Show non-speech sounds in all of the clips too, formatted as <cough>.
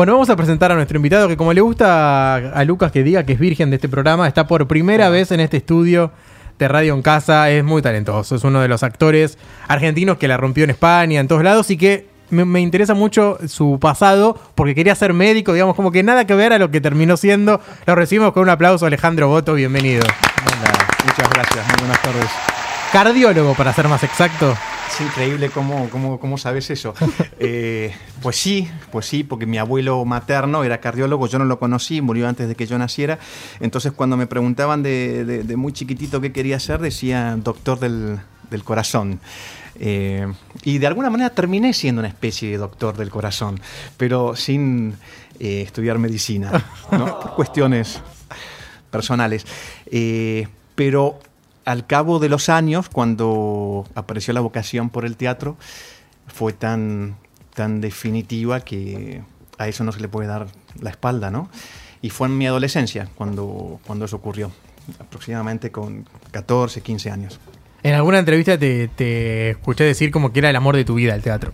Bueno, vamos a presentar a nuestro invitado que como le gusta a Lucas que diga que es virgen de este programa, está por primera vez en este estudio de Radio en Casa, es muy talentoso, es uno de los actores argentinos que la rompió en España, en todos lados y que me, me interesa mucho su pasado porque quería ser médico, digamos, como que nada que ver a lo que terminó siendo. Lo recibimos con un aplauso, Alejandro Boto, bienvenido. Hola, muchas gracias, muy buenas tardes. Cardiólogo, para ser más exacto. Es increíble cómo, cómo, cómo sabes eso. <laughs> Eh, pues sí, pues sí, porque mi abuelo materno era cardiólogo, yo no lo conocí, murió antes de que yo naciera. Entonces cuando me preguntaban de, de- de muy chiquitito qué quería ser, decía doctor del, del corazón. Eh, y de alguna manera terminé siendo una especie de doctor del corazón, pero sin eh, estudiar medicina, ¿no? <laughs> por cuestiones personales. Eh, pero al cabo de los años, cuando apareció la vocación por el teatro, fue tan, tan definitiva que a eso no se le puede dar la espalda, ¿no? Y fue en mi adolescencia cuando, cuando eso ocurrió, aproximadamente con 14, 15 años. En alguna entrevista te, te escuché decir como que era el amor de tu vida el teatro.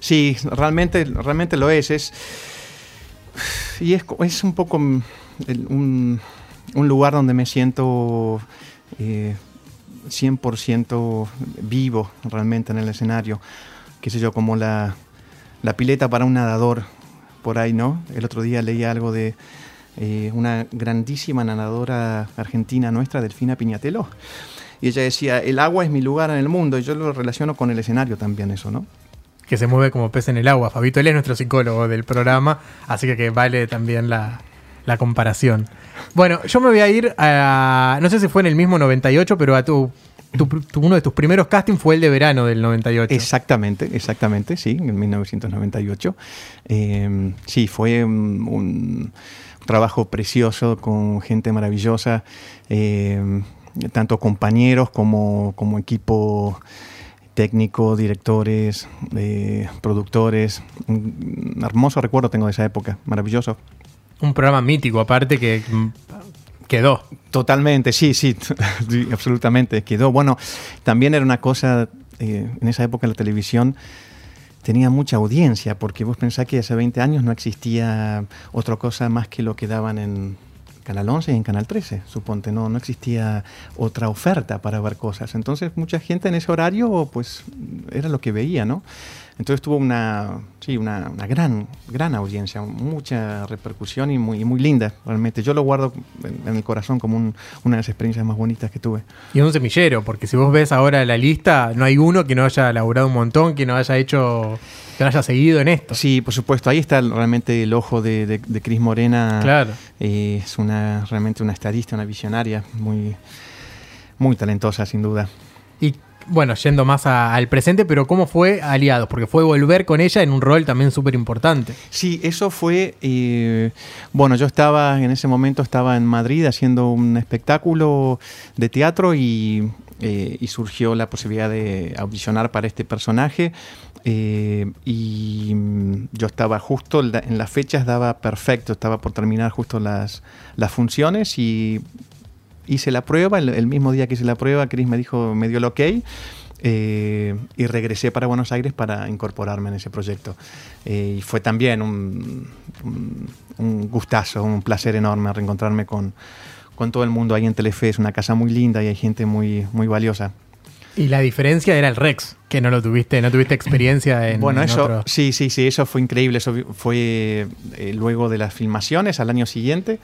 Sí, realmente, realmente lo es. es y es, es un poco mm, el- un, un lugar donde me siento eh, 100% vivo realmente en el escenario. Qué sé yo, como la, la pileta para un nadador por ahí, ¿no? El otro día leí algo de eh, una grandísima nadadora argentina nuestra, Delfina Piñatelo. Y ella decía, el agua es mi lugar en el mundo. Y yo lo relaciono con el escenario también, eso, ¿no? Que se mueve como pez en el agua. Fabito, él es nuestro psicólogo del programa, así que, que vale también la, la comparación. Bueno, yo me voy a ir a. No sé si fue en el mismo 98, pero a tu. tu- tu- uno de tus primeros castings fue el de verano del 98. Exactamente, exactamente, sí, en 1998. Eh, sí, fue un, trabajo precioso con gente maravillosa, eh, tanto compañeros como, como equipo técnico, directores, eh, productores. Un hermoso recuerdo tengo de esa época, maravilloso. Un programa mítico, aparte, que mm, quedó. Totalmente, sí, <laughs> sí, absolutamente. Quedó. Bueno, también era una cosa, eh, en esa época la televisión tenía mucha audiencia, porque vos pensás que hace 20 años no existía otra cosa más que lo que daban en Canal 11 y en Canal 13, suponte, no, no existía otra oferta para ver cosas. Entonces mucha gente en ese horario, pues, era lo que veía, ¿no? Entonces tuvo una, sí, una, una gran, gran audiencia, mucha repercusión y muy, y muy linda, realmente. Yo lo guardo en, en el corazón como un- una de las experiencias más bonitas que tuve. Y un semillero, porque si vos ves ahora la lista, no hay uno que no haya laburado un montón, que no haya hecho. que no haya seguido en esto. Sí, por supuesto, ahí está realmente el ojo de, de, de Cris Morena. Claro. Eh, es una, realmente una estadista, una visionaria, muy, muy talentosa, sin duda. Y bueno, yendo más al presente, pero ¿cómo fue Aliados? Porque fue volver con ella en un rol también súper importante. Sí, eso fue. eh, bueno, yo estaba en ese momento estaba en Madrid haciendo un espectáculo de teatro y, eh, surgió la posibilidad de audicionar para este personaje. eh, y mm, yo estaba justo en las fechas, daba perfecto, estaba por terminar justo las, las funciones y hice la prueba. El, el mismo día que hice la prueba, Chris me dijo, me dio el ok. eh, y regresé para Buenos Aires para incorporarme en ese proyecto. Eh, y fue también un, un- un gustazo, un placer enorme reencontrarme con, con todo el mundo ahí en Telefe. Es una casa muy linda y hay gente muy, muy valiosa. Y la diferencia era el Rex, que no lo tuviste, no tuviste experiencia en. bueno, en eso, otro- sí, sí, sí, eso fue increíble. Eso fue eh, luego de las filmaciones, al año siguiente.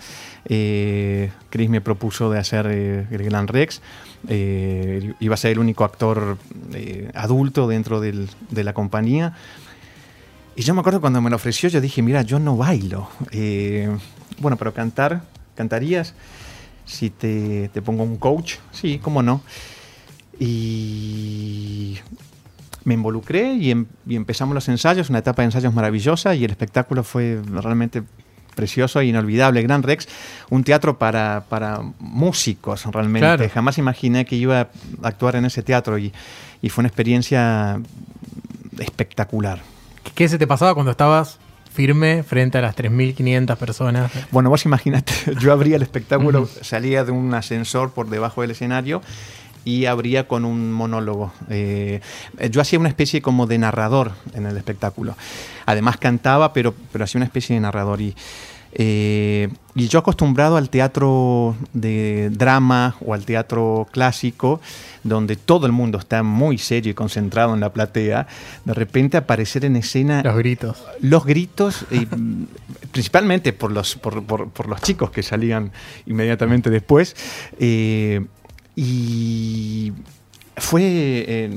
Eh, Chris me propuso de hacer eh, el Gran Rex. Eh, iba a ser el único actor eh, adulto dentro del- de la compañía. Y yo me acuerdo cuando me lo ofreció, yo dije, mira, yo no bailo. Eh, bueno, pero cantar, ¿cantarías? Si te, te pongo un coach, sí, cómo no. Y me involucré y, em- y empezamos los ensayos, una etapa de ensayos maravillosa y el espectáculo fue realmente precioso e inolvidable. Gran Rex, un teatro para, para músicos realmente. Claro. Jamás imaginé que iba a actuar en ese teatro y, y fue una experiencia espectacular. ¿Qué se te pasaba cuando estabas firme frente a las 3.500 personas? Bueno, vos imaginate, <laughs> yo abría el espectáculo, salía de un ascensor por debajo del escenario y abría con un monólogo. Eh, yo hacía una especie como de narrador en el espectáculo. Además cantaba, pero, pero hacía una especie de narrador. Y, eh, y yo acostumbrado al teatro de drama o al teatro clásico, donde todo el mundo está muy serio y concentrado en la platea, de repente aparecer en escena... Los gritos. Los gritos, <laughs> principalmente por los, por, por, los chicos que salían inmediatamente después. Eh, y fue eh,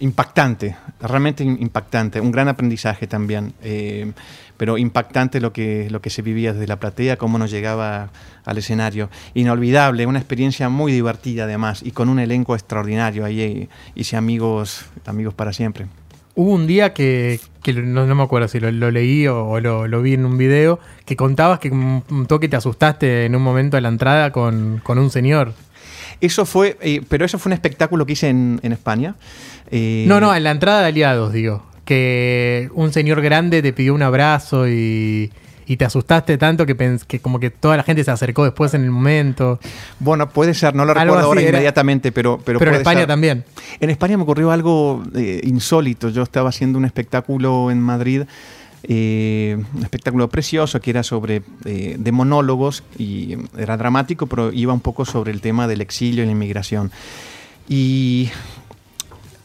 impactante, realmente impactante, un gran aprendizaje también, eh, pero impactante lo que, lo que se vivía desde la platea, cómo nos llegaba al escenario. Inolvidable, una experiencia muy divertida además y con un elenco extraordinario. Ahí hice amigos, amigos para siempre. Hubo un día que, no, me acuerdo si lo, leí o, lo, vi en un video, que contabas que un toque te asustaste en un momento de la entrada con, con un señor. Eso fue, eh, pero eso fue un espectáculo que hice en, España. Eh, no, no, en la entrada de Aliados, digo. Que un señor grande te pidió un abrazo y, te asustaste tanto que, que como que toda la gente se acercó después en el momento. Bueno, puede ser, no lo recuerdo ahora inmediatamente, pero, pero, pero en España también. En España me ocurrió algo eh, insólito. Yo estaba haciendo un espectáculo en Madrid eh, un espectáculo precioso que era sobre eh, de monólogos y era dramático, pero iba un poco sobre el tema del exilio y la inmigración. Y,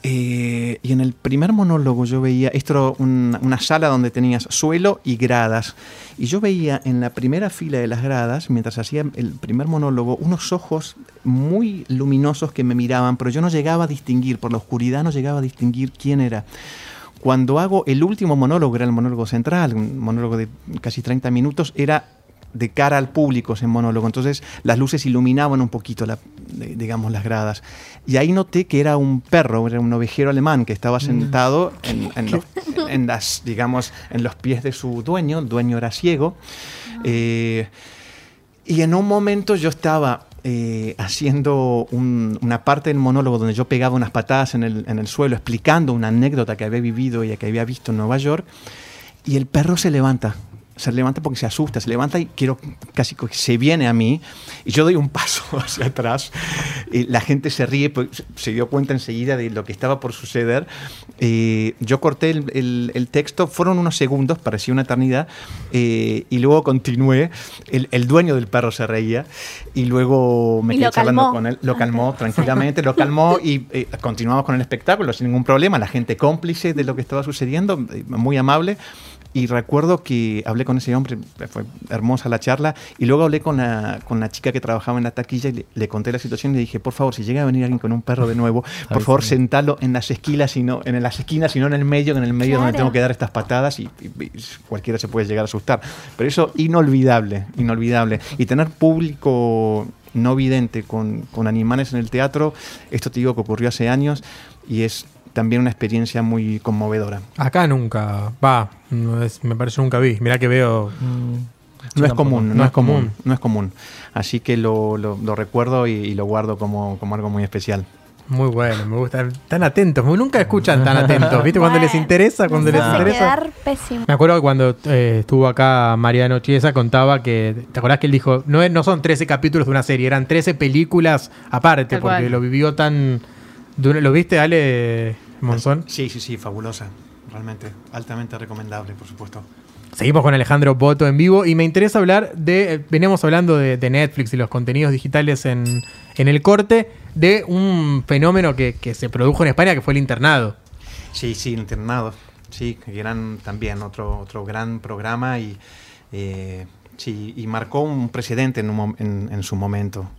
eh, y en el primer monólogo yo veía, esto una, una sala donde tenías suelo y gradas, y yo veía en la primera fila de las gradas, mientras hacía el primer monólogo, unos ojos muy luminosos que me miraban, pero yo no llegaba a distinguir, por la oscuridad no llegaba a distinguir quién era. Cuando hago el último monólogo, era el monólogo central, un monólogo de casi 30 minutos, era de cara al público ese monólogo. Entonces las luces iluminaban un poquito, la, digamos, las gradas. Y ahí noté que era un perro, era un ovejero alemán que estaba mm. sentado en, los, las, digamos, en los pies de su dueño. El dueño era ciego. Eh, y en un momento yo estaba eh, haciendo una parte del monólogo donde yo pegaba unas patadas en el, en el, suelo explicando una anécdota que había vivido y que había visto en Nueva York y el perro se levanta se levanta porque se asusta, se levanta y quiero casi que se viene a mí y yo doy un paso <laughs> hacia atrás. Y la gente se ríe, pues, se dio cuenta enseguida de lo que estaba por suceder. Eh, yo corté el, el, texto, fueron unos segundos, parecía una eternidad, eh, y luego continué. El, el, dueño del perro se reía y luego me quedé charlando con él. Lo calmó <laughs> tranquilamente, lo calmó y eh, continuamos con el espectáculo sin ningún problema. La gente cómplice de lo que estaba sucediendo, muy amable. Y recuerdo que hablé con ese hombre, fue hermosa la charla, y luego hablé con la, con la chica que trabajaba en la taquilla y le, conté la situación y le dije, por favor, si llega a venir alguien con un perro de nuevo, <laughs> por favor, sentalo en las esquinas, y no, en las esquinas y no en el medio, en el medio donde tengo que dar estas patadas y, cualquiera se puede llegar a asustar. Pero eso inolvidable, inolvidable. Y tener público no vidente con, con animales en el teatro, esto te digo que ocurrió hace años y es también una experiencia muy conmovedora. Acá nunca, va, me parece nunca vi. Mira que veo... Mm, no es común, no, es común, no es común. Así que lo, lo, recuerdo y, lo guardo como, como algo muy especial. Muy bueno, me gusta. Tan atentos, nunca escuchan tan atentos. ¿Viste? Cuando les interesa, cuando les interesa. Me acuerdo que cuando eh, estuvo acá Mariano Chiesa contaba que. ¿Te acordás que él dijo? No, no son 13 capítulos de una serie, eran 13 películas aparte, porque lo vivió tan. ¿Lo viste, Ale Monzón? Sí, sí, sí, fabulosa. Realmente, altamente recomendable, por supuesto. Seguimos con Alejandro Boto en vivo y me interesa hablar de, veníamos hablando de, Netflix y los contenidos digitales en, el corte, de un fenómeno que, se produjo en España que fue el internado. Sí, sí, el internado, sí, que eran también otro, otro gran programa y, eh, sí, y marcó un precedente en, en, su momento.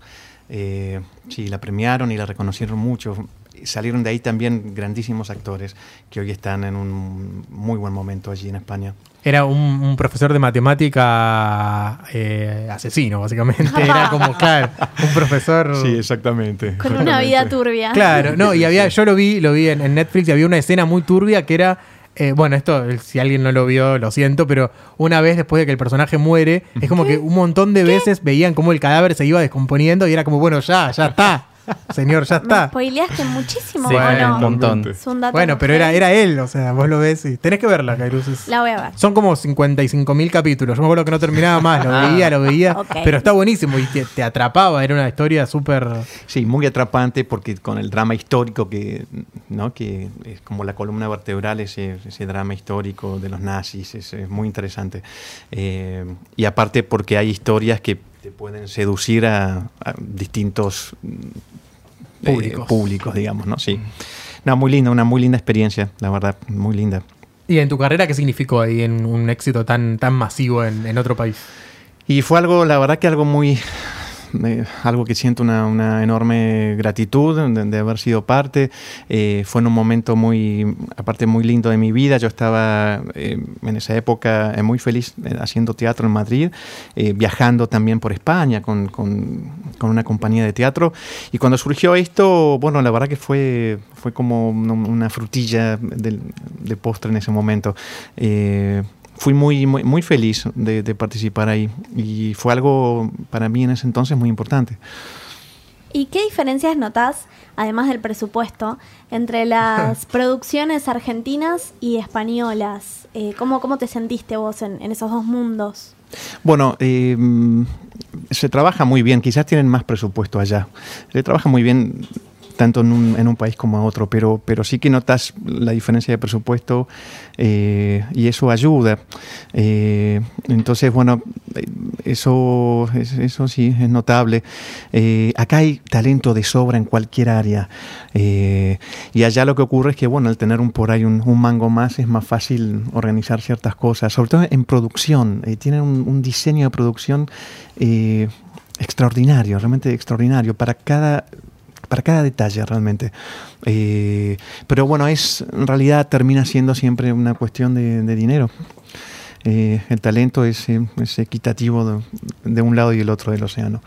Eh, sí, la premiaron y la reconocieron mucho salieron de ahí también grandísimos actores que hoy están en un muy buen momento allí en España. Era un, profesor de matemática eh, asesino, básicamente. Era como, <laughs> claro, un profesor. Sí, exactamente. Con una vida turbia. Claro, no, y había, yo lo vi, lo vi en, Netflix y había una escena muy turbia que era. Eh, bueno, esto, si alguien no lo vio, lo siento, pero una vez después de que el personaje muere, es como que un montón de veces veían cómo el cadáver se iba descomponiendo y era como, bueno, ya, ya está Señor, ya Me está. spoileaste muchísimo, Sí, ¿o bueno, no? un montón. Es un dato Bueno, pero era, era él, o sea, vos lo ves y tenés que verla, Kairos. es- La voy a ver. Son como 55 mil capítulos. Yo me acuerdo que no terminaba más, lo Ah. veía, lo veía. <laughs> Pero está buenísimo y te, te atrapaba. Era una historia súper. Sí, muy atrapante porque con el drama histórico que, ¿no? que es como la columna vertebral, ese, ese drama histórico de los nazis, es, es muy interesante. Eh, y aparte porque hay historias que te pueden seducir a, a distintos mm, eh, Públicos. públicos, digamos, ¿no? Sí. No, muy linda, una muy linda experiencia, la verdad, muy linda. ¿Y en tu carrera qué significó ahí en un éxito tan, tan masivo en, en otro país? Y fue algo, la verdad que algo muy, eh, algo que siento una, una enorme gratitud de, de haber sido parte. Eh, fue en un momento muy, aparte muy lindo de mi vida. Yo estaba eh, en esa época eh, muy feliz eh, haciendo teatro en Madrid, eh, viajando también por España con, con- con una compañía de teatro. Y cuando surgió esto, bueno, la verdad que fue, fue como una, frutilla del- de postre en ese momento. Fui muy, muy, muy feliz de, de participar ahí y fue algo para mí en ese entonces muy importante. ¿Y qué diferencias notás, además del presupuesto, entre las <laughs> producciones argentinas y españolas? Eh, ¿cómo, ¿Cómo te sentiste vos en, en esos dos mundos? Bueno, eh, mm, se trabaja muy bien, quizás tienen más presupuesto allá. Se trabaja muy bien tanto en un, en un país como en otro, pero, pero sí que notas la diferencia de presupuesto eh, y eso ayuda. Eh, entonces, bueno, eso, es- eso sí es notable. Eh, acá hay talento de sobra en cualquier área y allá lo que ocurre es que, bueno, al tener un por ahí un, mango más es más fácil organizar ciertas cosas, sobre todo en producción. tienen un, un diseño de producción extraordinario, realmente extraordinario para cada para cada detalle realmente. Eh, pero bueno, es en realidad termina siendo siempre una cuestión de, de dinero. Eh, el talento es, es equitativo de, de un lado y el otro del océano.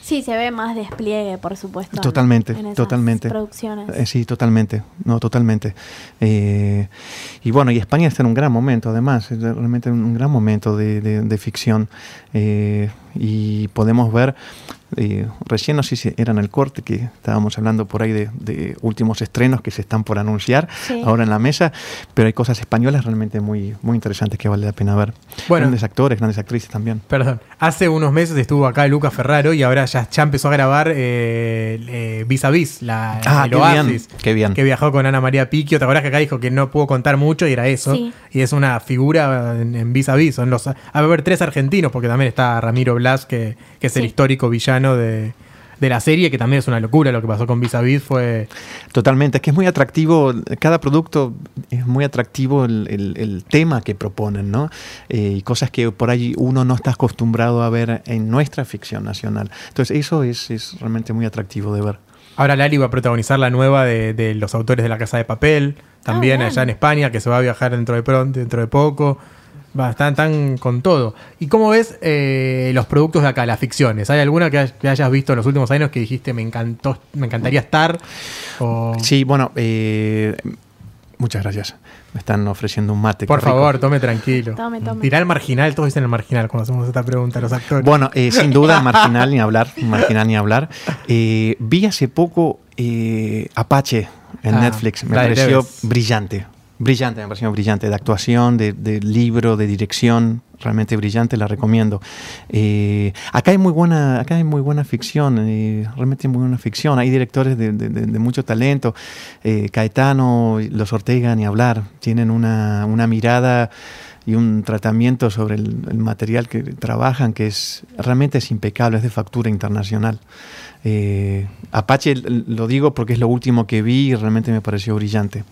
Sí, se ve más despliegue, por supuesto. en- Totalmente, en esas totalmente. producciones. Eh, sí, totalmente, no, totalmente. Eh, y bueno, y España está en un gran momento, además, es realmente un gran momento de, de- de ficción. Eh, y podemos ver, eh, recién no sé si era en el corte, que estábamos hablando por ahí de, de últimos estrenos que se están por anunciar Sí. ahora en la mesa, pero hay cosas españolas realmente muy, muy interesantes que vale la pena ver. Bueno. grandes actores, grandes actrices también. Perdón. Hace unos meses estuvo acá Lucas Ferraro y ahora ya, ya empezó a grabar eh, eh, Vis a Vis, la, Ah, el qué Oasis. bien, qué bien. Que viajó con Ana María Picchio. ¿Te acuerdas que acá dijo que no pudo contar mucho y era eso? Sí. Y es una figura en, en Vis a Vis. Son los, a haber tres argentinos, porque también está Ramiro Blas, que, que es el histórico villano de, de la serie, que también es una locura lo que pasó con Vis a Vis. Fue. Totalmente, es que es muy atractivo, cada producto es muy atractivo el, el- el tema que proponen, ¿no? Eh, y cosas que por ahí uno no está acostumbrado a ver en nuestra ficción nacional. Entonces eso es, es realmente muy atractivo de ver. Ahora Lali va a protagonizar la nueva de, de los autores de La Casa de Papel, también Ah, allá en España, que se va a viajar dentro de pronto, dentro de poco. Va, están tan con todo. ¿Y cómo ves eh, los productos de acá, las ficciones? ¿Hay alguna que, hay- que hayas visto en los últimos años que dijiste me encantó, me encantaría estar? O- Sí, bueno, eh, muchas gracias. Me están ofreciendo un mate. Por rico. favor, tome tranquilo. Tome, tome. Tirá el marginal, todos dicen el marginal cuando hacemos esta pregunta a los actores. Bueno, eh, sin duda, <laughs> marginal ni hablar, marginal ni hablar. Eh, vi hace poco eh, Apache en Ah, Netflix, me pareció brillante. Brillante, me pareció brillante, de actuación, de, libro, de dirección, realmente brillante, la recomiendo. Eh, acá hay muy buena, acá hay muy buena ficción, eh, realmente muy buena ficción. Hay directores de, mucho talento. Eh, Caetano, los Ortega, ni hablar, tienen una, una mirada y un tratamiento sobre el, el material que trabajan que es realmente es impecable, es de factura internacional. Apache lo digo porque es lo último que vi y realmente me pareció brillante.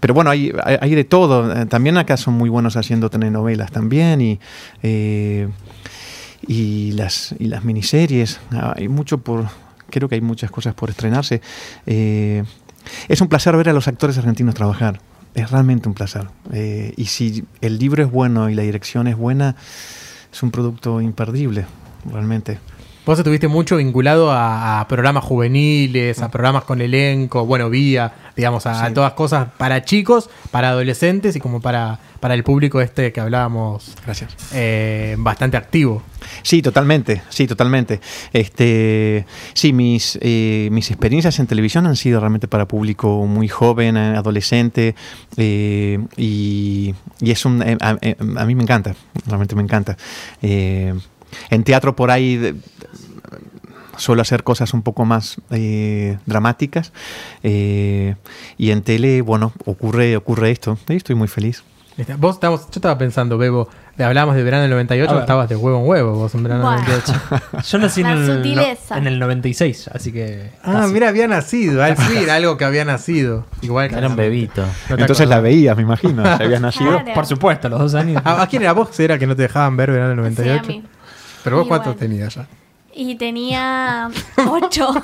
Pero bueno, hay, hay, de todo. Eh, También acá son muy buenos haciendo telenovelas también y, eh, y, las, y las miniseries. Ah, Hay mucho por... Creo que hay muchas cosas por estrenarse. Eh, es un placer ver a los actores argentinos trabajar. Es realmente un placer. Eh, y si el libro es bueno y la dirección es buena, es un producto imperdible, realmente. Vos estuviste mucho vinculado a, a programas juveniles, a programas con elenco, bueno, vía, digamos, a, todas cosas para chicos, para adolescentes y como para, para el público este que hablábamos, Gracias. eh, bastante activo. Sí, totalmente, sí, totalmente. Este, sí, mis, eh, mis experiencias en televisión han sido realmente para público muy joven, eh, adolescente, eh, y, y es un, a, a mí me encanta, realmente me encanta. En teatro por ahí de- suelo hacer cosas un poco más eh, dramáticas, eh, y en tele, bueno, ocurre, ocurre esto, y estoy muy feliz. Vos estamos, yo estaba pensando, Bebo, hablábamos de verano del 98, A ver. estabas de huevo en huevo vos en verano del Bueno. 98. <laughs> Yo nací en el, no- en el 96, así que. Ah, casi. mira, había nacido, al fin, <laughs> algo que había nacido. Igual que Era un bebito. No Entonces la veías, me imagino, <laughs> si habías nacido. Claro. Por supuesto, los dos años. ¿A, a quién era vos? ¿Era que no te dejaban ver verano del Sí, a 98? mí. Pero vos cuántos bueno. tenías ya? Y tenía <laughs> ocho.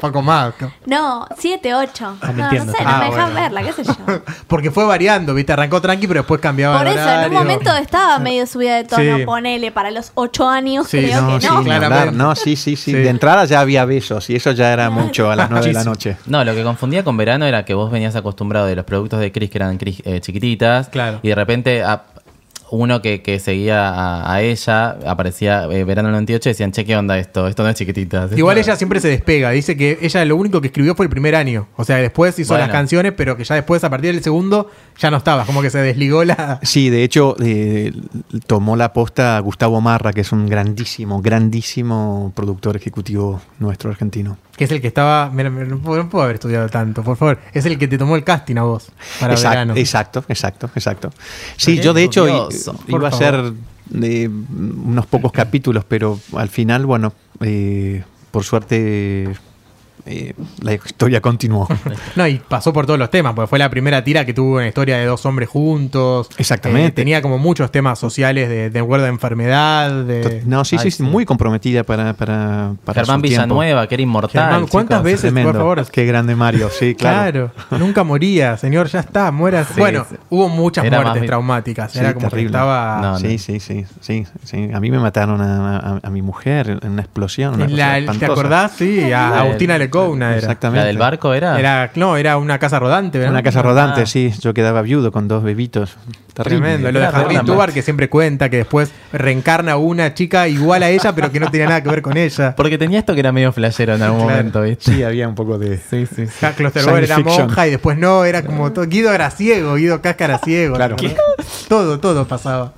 Poco más. ¿no? no, siete, ocho. Ah, no, sé, no Ah, me dejan bueno. verla, qué sé yo. <laughs> Porque fue variando, ¿viste? Arrancó tranqui, pero después cambiaba Por eso, en un momento estaba medio subida de tono, Sí. ponele, para los ocho años, Sí, creo no, que sí, no. hablar. claramente. No, sí, sí, sí, Sí. De entrada ya había besos y eso ya era mucho a las nueve de la noche. No, lo que confundía con verano era que vos venías acostumbrado de los productos de Chris que eran Chris, eh, chiquititas. Claro. Y de repente a- uno que, que seguía a, a ella aparecía eh, verano del 98 y decían, che, ¿qué onda esto? Esto no es chiquititas. <laughs> Igual ella siempre se despega. Dice que ella lo único que escribió fue el primer año. O sea, después hizo Bueno. las canciones, pero que ya después, a partir del segundo, ya no estaba. Como que se desligó la. Sí, de hecho, eh, tomó la posta Gustavo Marra, que es un grandísimo, grandísimo productor ejecutivo nuestro argentino. Que es el que estaba. Mira, mira, no puedo, no puedo haber estudiado tanto, por favor. Es el que te tomó el casting a vos para exacto, verano. exacto, exacto, exacto. Sí, yo de hecho curioso. iba a hacer eh, unos pocos capítulos, pero al final, bueno, eh, por suerte eh, la historia continuó. <laughs> No, y pasó por todos los temas, porque fue la primera tira que tuvo una historia de dos hombres juntos. Exactamente. Eh, tenía como muchos temas sociales de, de acuerdo de enfermedad. De... No, sí, Ay, sí, sí. muy comprometida para, para, para Germán. Villanueva, que era inmortal. Germán, ¿cuántas chicos. veces, Tremendo. por favor? Qué grande Mario, sí, claro. Claro, nunca moría, señor, ya está, muera. Sí, bueno, sí. hubo muchas Era muertes más traumáticas. Sí, Era como que estaba. No, sí, sí, sí, sí, sí. A mí me mataron a, a- a mi mujer en una explosión. una la- ¿Te acordás? Sí, a Agustina del- Lecouna era. Exactamente. ¿La del barco era? Era, no, era una casa rodante, ¿verdad? Una casa rodante, Ah. sí. Yo quedaba viudo con dos bebitos. Terrible. Tremendo. Lo de Harry Tubar, que siempre cuenta que después reencarna a una chica igual a ella, pero que no tenía nada que ver con ella. <laughs> Porque tenía esto que era medio flashero en algún Claro. momento, ¿viste? Sí, había un poco de... Sí, sí, sí. Era monja y después no, era como todo. Guido era ciego, Guido Casca era ciego. Claro. ¿no? Todo, todo pasaba.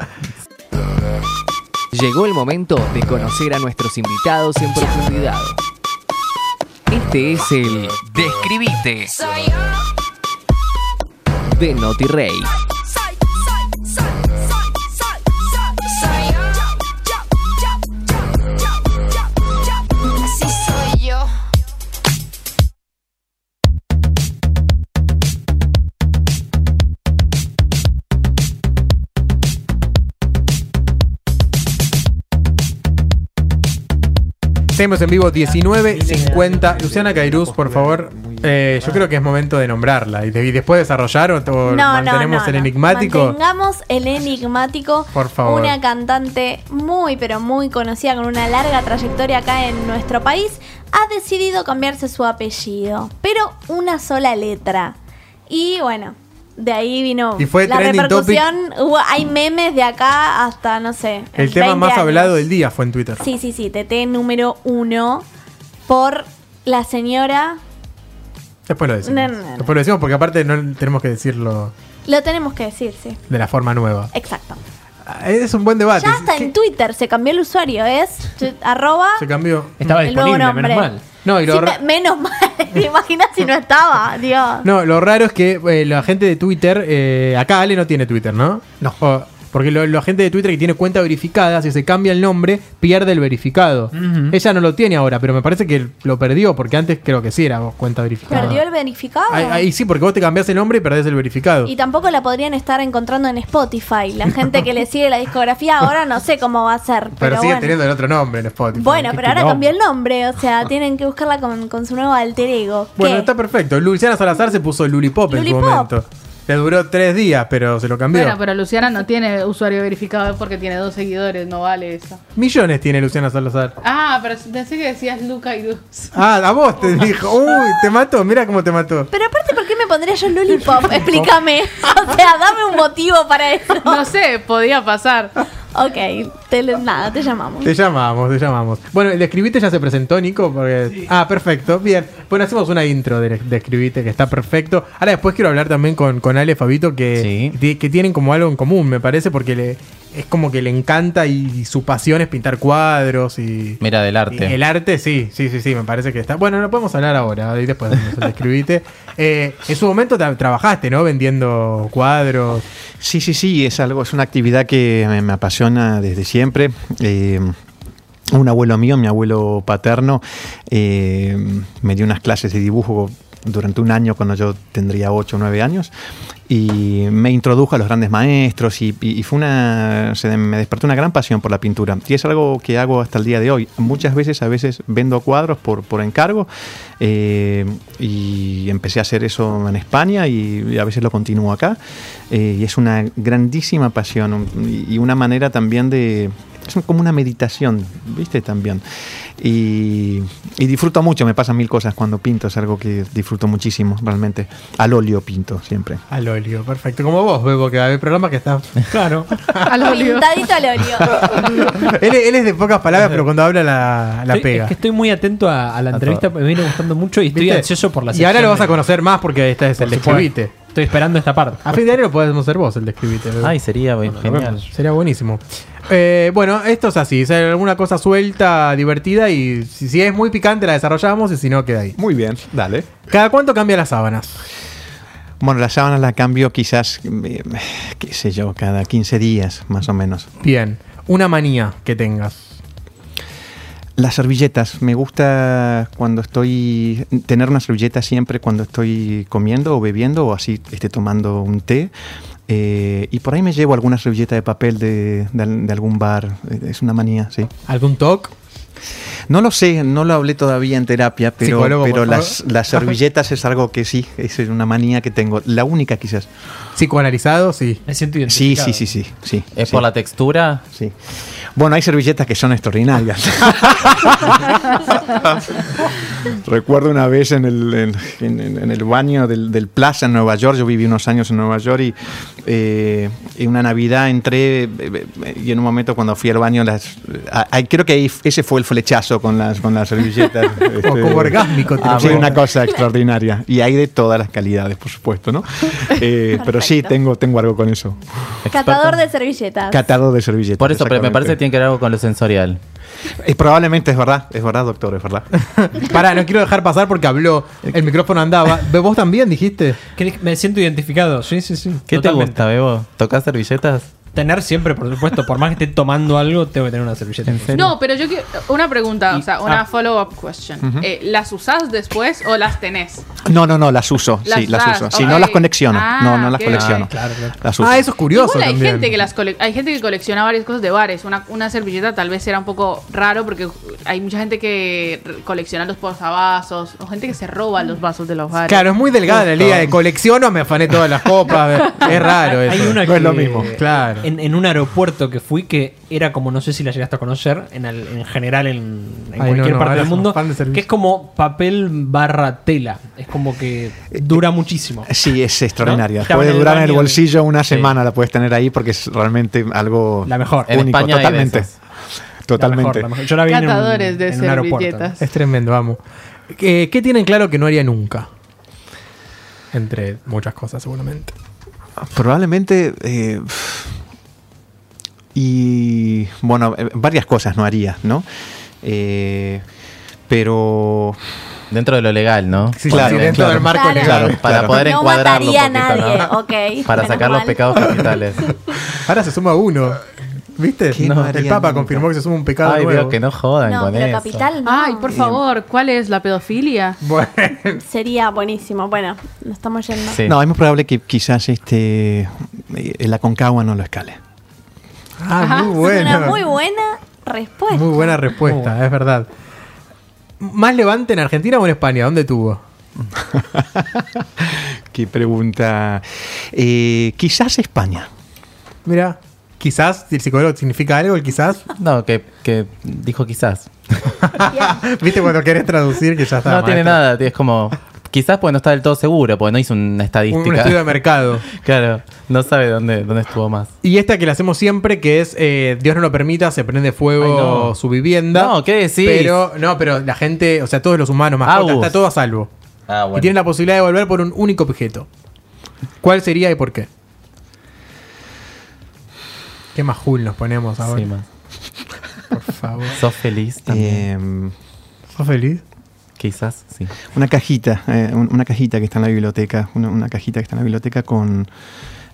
Llegó el momento de conocer a nuestros invitados en profundidad. Este es el Describite de Noti Rey. Seguimos en vivo 19.50. Luciana Cairuz, por favor. Eh, yo creo que es momento de nombrarla. ¿Y, de- y después desarrollar o, o No, mantenemos no, el no. enigmático? Mantengamos el enigmático. Por favor. Una cantante muy, pero muy conocida con una larga trayectoria acá en nuestro país ha decidido cambiarse su apellido, pero una sola letra. Y bueno, de ahí vino Y fue la trending repercusión. Hubo- hay memes de acá hasta, no sé. El tema 20 más años. hablado del día fue en Twitter. Sí, sí, sí, TT número uno por la señora. Después lo decimos. No, no, no. Después lo decimos porque aparte no tenemos que decirlo Lo tenemos que decir, sí. de la forma nueva. Exacto. Ah, Es un buen debate. Ya hasta ¿Qué- en Twitter se cambió el usuario, es <laughs> arroba. Se cambió. Estaba El nuevo disponible, menos nombre. mal. No, y lo Sí, ra- me- menos <laughs> mal. ¿Te imaginas si no estaba? Dios. No, lo raro es que eh, la gente de Twitter, eh, acá Ale no tiene Twitter, ¿no? No. O- porque lo- la gente de Twitter que tiene cuenta verificada, si se cambia el nombre, pierde el verificado. Ella no lo tiene ahora, pero me parece que lo perdió, porque antes creo que sí era cuenta verificada. ¿Perdió el verificado? Ahí, ahí sí, porque vos te cambiás el nombre y perdés el verificado. Y tampoco la podrían estar encontrando en Spotify. La <laughs> gente que le sigue la discografía ahora no sé cómo va a ser. Pero, pero sigue bueno. teniendo el otro nombre en Spotify. Bueno, pero ahora cambió el nombre. O sea, tienen que buscarla con, con su nuevo alter ego. Bueno, ¿Qué? está perfecto. Luciana Salazar se puso Lulipop en su Lulipop. momento. Le duró tres días, pero se lo cambió. Bueno, pero Luciana no tiene usuario verificado porque tiene dos seguidores, no vale eso. Millones tiene Luciana Salazar. Ah, pero pensé que decías Luca y Luz. Ah, a vos te dijo. Uy, te mató. Mira cómo te mató. Pero aparte, ¿por qué me pondría yo Lollipop? <laughs> Explícame. <laughs> O sea, dame un motivo para eso. No sé, podía pasar. Ok, te- nada, te llamamos. Te llamamos, te llamamos. Bueno, el de Escribite ya se presentó, Nico. Porque... Ah, perfecto. Bien. Bueno, hacemos una intro de, de Escribite que está perfecto. Ahora después quiero hablar también con, con Ale Fabito que, Sí. que, que tienen como algo en común, me parece, porque le, es como que le encanta y, su pasión es pintar cuadros y... Mira, del y arte. el arte, sí, sí, sí, sí, me parece que está. Bueno, lo podemos hablar ahora, y después de Escribite. <laughs> Eh, en su momento tra- trabajaste, ¿no? Vendiendo cuadros. Sí, sí, sí, es algo, es una actividad que me, me apasiona desde siempre. Eh, un abuelo mío, mi abuelo paterno, eh, me dio unas clases de dibujo durante un año cuando yo tendría 8 o 9 años y me introdujo a los grandes maestros y, y- y fue una se me despertó una gran pasión por la pintura. Y es algo que hago hasta el día de hoy. Muchas veces a veces vendo cuadros por, por encargo eh, y empecé a hacer eso en España y, y a veces lo continúo acá. Eh, y es una grandísima pasión y una manera también de es como una meditación, ¿viste? También. Y, y disfruto mucho, me pasan mil cosas cuando pinto, es algo que disfruto muchísimo, realmente. Al óleo pinto siempre. Al óleo, perfecto. Como vos, Bebo, que hay programa que está. <laughs> Claro. Al óleo. Pintadito al óleo. <laughs> él, él es de pocas palabras, pero cuando habla la, la Estoy- pega. Es que estoy muy atento a, a la A entrevista, me viene gustando mucho y estoy ¿Viste? ansioso por la Y ahora lo vas a conocer más porque esta es Por el de supuesto. Escribite. Estoy esperando esta parte. A fin de año lo podemos hacer vos, el de Escribite. Bebo. Ay, sería güey, genial. Sería buenísimo. Eh, bueno, esto es así. Si hay alguna cosa suelta, divertida y si, si es muy picante la desarrollamos y si no, queda ahí. Muy bien, dale. ¿Cada cuánto cambia las sábanas? Bueno, la sábana la cambio quizás, eh, qué sé yo, cada 15 días, más o menos. Bien. Una manía que tengas. Las servilletas, me gusta cuando estoy, tener una servilleta siempre cuando estoy comiendo o bebiendo o así esté tomando un té. Eh, y por ahí me llevo alguna servilleta de papel de, de al- de algún bar. Eh, Es una manía, sí. ¿Algún talk? No lo sé, no lo hablé todavía en terapia, pero, pero las, las <laughs> servilletas es algo que sí, es una manía que tengo. La única quizás. ¿Psicoanalizado? Sí. Me siento Sí, identificado. sí, sí, sí. sí ¿Es sí, por la textura? Sí. Bueno, hay servilletas que son extraordinarias. <laughs> Recuerdo una vez en el, en, en- en el baño del, del Plaza en Nueva York, yo viví unos años en Nueva York y eh, en una Navidad entré eh, eh, y en un momento cuando fui al baño, las, ah, ah, creo que ahí ese fue el flechazo con las, con las servilletas. <laughs> O como orgásmico. te lo Sí, una cosa extraordinaria. Y hay de todas las calidades, por supuesto, ¿no? Eh, pero sí, tengo, tengo algo con eso. Catador de servilletas. Catado de servilletas. Por eso, pero me parece que tiene que ver algo con lo sensorial. Eh, probablemente es verdad, es verdad, doctor, es verdad. <laughs> Pará, no quiero dejar pasar porque habló. El micrófono andaba. ¿Vos también dijiste? Me siento identificado, sí, sí, sí. ¿Qué totalmente. te gusta, Bebo? ¿Tocas servilletas? Tener siempre, por supuesto, por más que esté tomando algo, tengo que tener una servilleta. ¿En serio? No, pero yo quiero. Una pregunta, o sea, una ah. follow-up question. Eh, ¿Las usás después o las tenés? No, no, no, las uso, Las sí, las uso. Sí, ok. no las colecciono, Ah, no, no las colecciono. Ah, claro, claro. Las uso. Ah, eso es curioso Igual hay también. gente que las cole- hay gente que colecciona varias cosas de bares. Una, una servilleta tal vez era un poco raro porque hay mucha gente que colecciona los posavasos o gente que se roba los vasos de los bares. Claro, es muy delgada la liga de colecciono, me afané todas las copas. <laughs> es raro eso. Hay una No es que, lo mismo. Claro. En, en un aeropuerto que fui que era como, no sé si la llegaste a conocer, en, el- en general en, en Ay, cualquier no, no, parte del mundo, de que es como papel barra tela. Es como que dura muchísimo. Sí, es. Estaban Puede durar en el bolsillo una Sí. semana, la puedes tener ahí porque es realmente algo La mejor. En único. España totalmente. esas. La Totalmente. mejor, la mejor. Yo la vi en un- Catadores de en un aeropuerto. Es tremendo, vamos. ¿Qué, qué tienen claro que no haría nunca? Entre muchas cosas, seguramente. Probablemente. eh, y bueno, eh, varias cosas no haría, ¿no? Eh, pero. Dentro de lo legal, ¿no? Sí, Claro, sí, dentro claro. del marco Claro. legal. Claro. Para poder no encuadrarlo un mataría a poquito, nadie, ¿no? ok. Para menos sacar los pecados capitales. <laughs> Ahora se suma uno. ¿Viste? ¿Qué no No, haría el Papa nunca? confirmó que se suma un pecado Ay, nuevo. Que no jodan No, con pero eso. capital no. Ay, por favor, ¿cuál es la pedofilia? Bueno, <laughs> Sería buenísimo. Bueno, nos estamos yendo. Sí. No, es muy probable que quizás este eh, el Aconcagua no lo escale. Ah, Ajá. muy Es bueno. una muy buena respuesta. Muy buena respuesta, es verdad. ¿Más levante en Argentina o en España? ¿Dónde tuvo? <laughs> qué pregunta. Eh, quizás España. Mira, quizás, el psicólogo significa algo, el quizás. <laughs> No, que, que dijo quizás. <laughs> ¿Viste cuando querés traducir que ya está? no tiene nada, es como... Quizás pues no está del todo seguro, porque no hizo una Un, estadística. un estudio de mercado. <laughs> claro, no sabe dónde, dónde estuvo más. Y esta que la hacemos siempre, que es eh, Dios no lo permita, se prende fuego Ay, no. su vivienda. No, ¿qué decís? Pero, no, pero la gente, o sea, todos los humanos, mascotas, Agus. está todo a salvo. Ah, Y tienen la posibilidad de volver por un único objeto. ¿Cuál sería y por qué? Qué majul nos ponemos ahora. Sí, más. Por favor. ¿Sos feliz también? Eh, ¿Sos feliz? Quizás, sí. una cajita, eh, un- una cajita que está en la biblioteca, una, una cajita que está en la biblioteca con,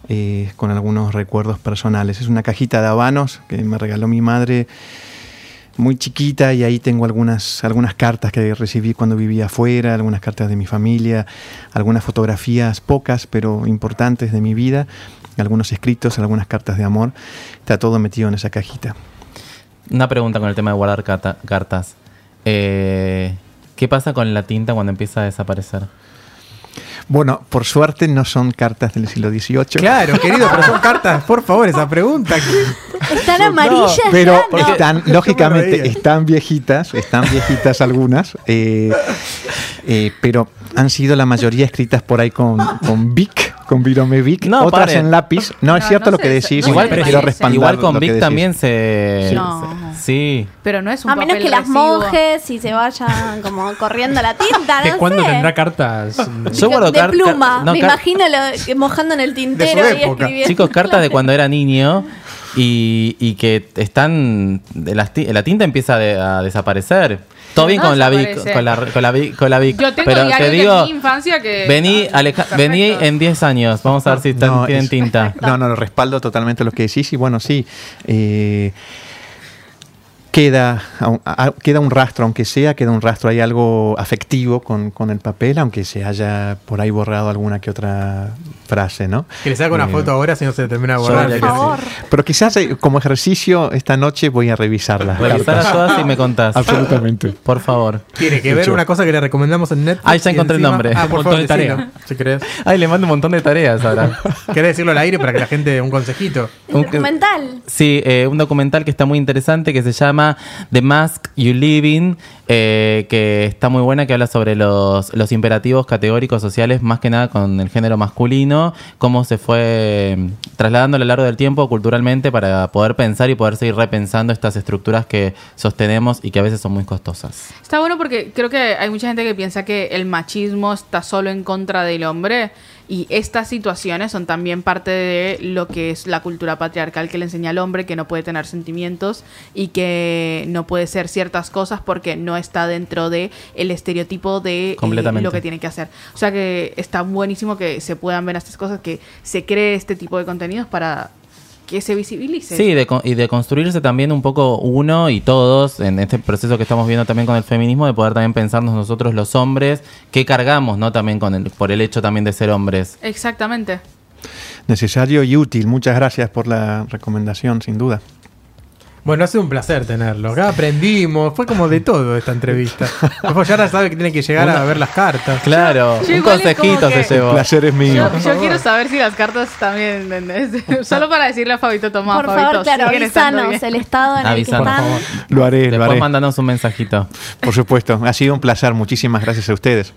eh, con algunos recuerdos personales. Es una cajita de habanos que me regaló mi madre muy chiquita y ahí tengo algunas, algunas cartas que recibí cuando vivía afuera, algunas cartas de mi familia, algunas fotografías pocas pero importantes de mi vida, algunos escritos, algunas cartas de amor. Está todo metido en esa cajita. Una pregunta con el tema de guardar cartas. Eh, ¿Qué pasa con la tinta cuando empieza a desaparecer? Bueno, por suerte no son cartas del siglo XVIII. Claro, querido, pero son <laughs> cartas, por favor, esa pregunta. Están amarillas. Pero ya, no. están, Yo me lógicamente, están viejitas, están viejitas algunas, eh, eh, pero han sido la mayoría escritas por ahí con, con Vic, con Virome Vic, No, otras pare. en lápiz. No, es No, cierto no lo que decís, igual, quiero respaldar igual con que Vic también se... No. Sí. Pero no es un A menos papel que las monjes y se vayan como corriendo la tinta, <laughs> ¿De no cuándo sé. tendrá cartas? Yo guardo de pluma. Me car- imagino lo, que mojando en el tintero y época. escribiendo. Chicos, cartas de cuando era niño y, y que están... de las ti- la tinta empieza de- a desaparecer. Todo bien No con la Vic, con la, con la Vic, con la Vic. Yo tengo pero te de digo, mi infancia que- vení, Aleja- vení en 10 años. Vamos a ver si están, No, tienen es- tinta. No, no, lo respaldo totalmente lo que decís y bueno, sí. eh, queda, queda un rastro, aunque sea, queda un rastro, hay algo afectivo con, con el papel, aunque se haya por ahí borrado alguna que otra frase, ¿no? Que le saco una Eh, foto ahora si no se termina de borrar. Por favor. Pero quizás eh, como ejercicio esta noche voy a revisarlas. Revisar a todas y me contás. Absolutamente. Por favor. Tiene que ver una cosa que le recomendamos en Netflix. Ah, ya encontré el nombre. Ah, por Un favor, montón de decilo, tareas. si querés. Ay, le mando un montón de tareas ahora. <laughs> ¿Querés decirlo al aire para que la gente, un consejito? El documental. Sí, eh, un documental que está muy interesante que se llama The Mask You Live In, eh, que está muy buena, que habla sobre los, los imperativos categóricos sociales, más que nada con el género masculino, cómo se fue mm, trasladando a lo largo del tiempo culturalmente para poder pensar y poder seguir repensando estas estructuras que sostenemos y que a veces son muy costosas. Está bueno porque creo que hay mucha gente que piensa que el machismo está solo en contra del hombre y estas situaciones son también parte de lo que es la cultura patriarcal que le enseña al hombre que no puede tener sentimientos y que no puede ser ciertas cosas porque no está dentro de el estereotipo de eh, lo que tiene que hacer. O sea que está buenísimo que se puedan ver estas cosas, que se cree este tipo de contenidos para que se visibilice. Sí, de, y de construirse también un poco uno y todos en este proceso que estamos viendo también con el feminismo, de poder también pensarnos nosotros los hombres, qué cargamos, ¿no? También con el, por el hecho también de ser hombres. Exactamente. Necesario y útil. Muchas gracias por la recomendación, sin duda. Bueno, ha sido un placer tenerlo. Acá aprendimos, fue como de todo esta entrevista. <laughs> Después ya ahora sabe que tiene que llegar a ver las cartas. Claro, Yo un igual es consejito se llevó. El placer es mío. Yo, yo quiero saber si las cartas también, ¿entendés? <laughs> Solo para decirle a Fabito Tomás, Por Fabito, favor, claro, avisanos bien. el estado en Avisanos, el que están. Lo haré, lo Después haré. mandanos un mensajito. Por supuesto. Ha sido un placer. Muchísimas gracias a ustedes.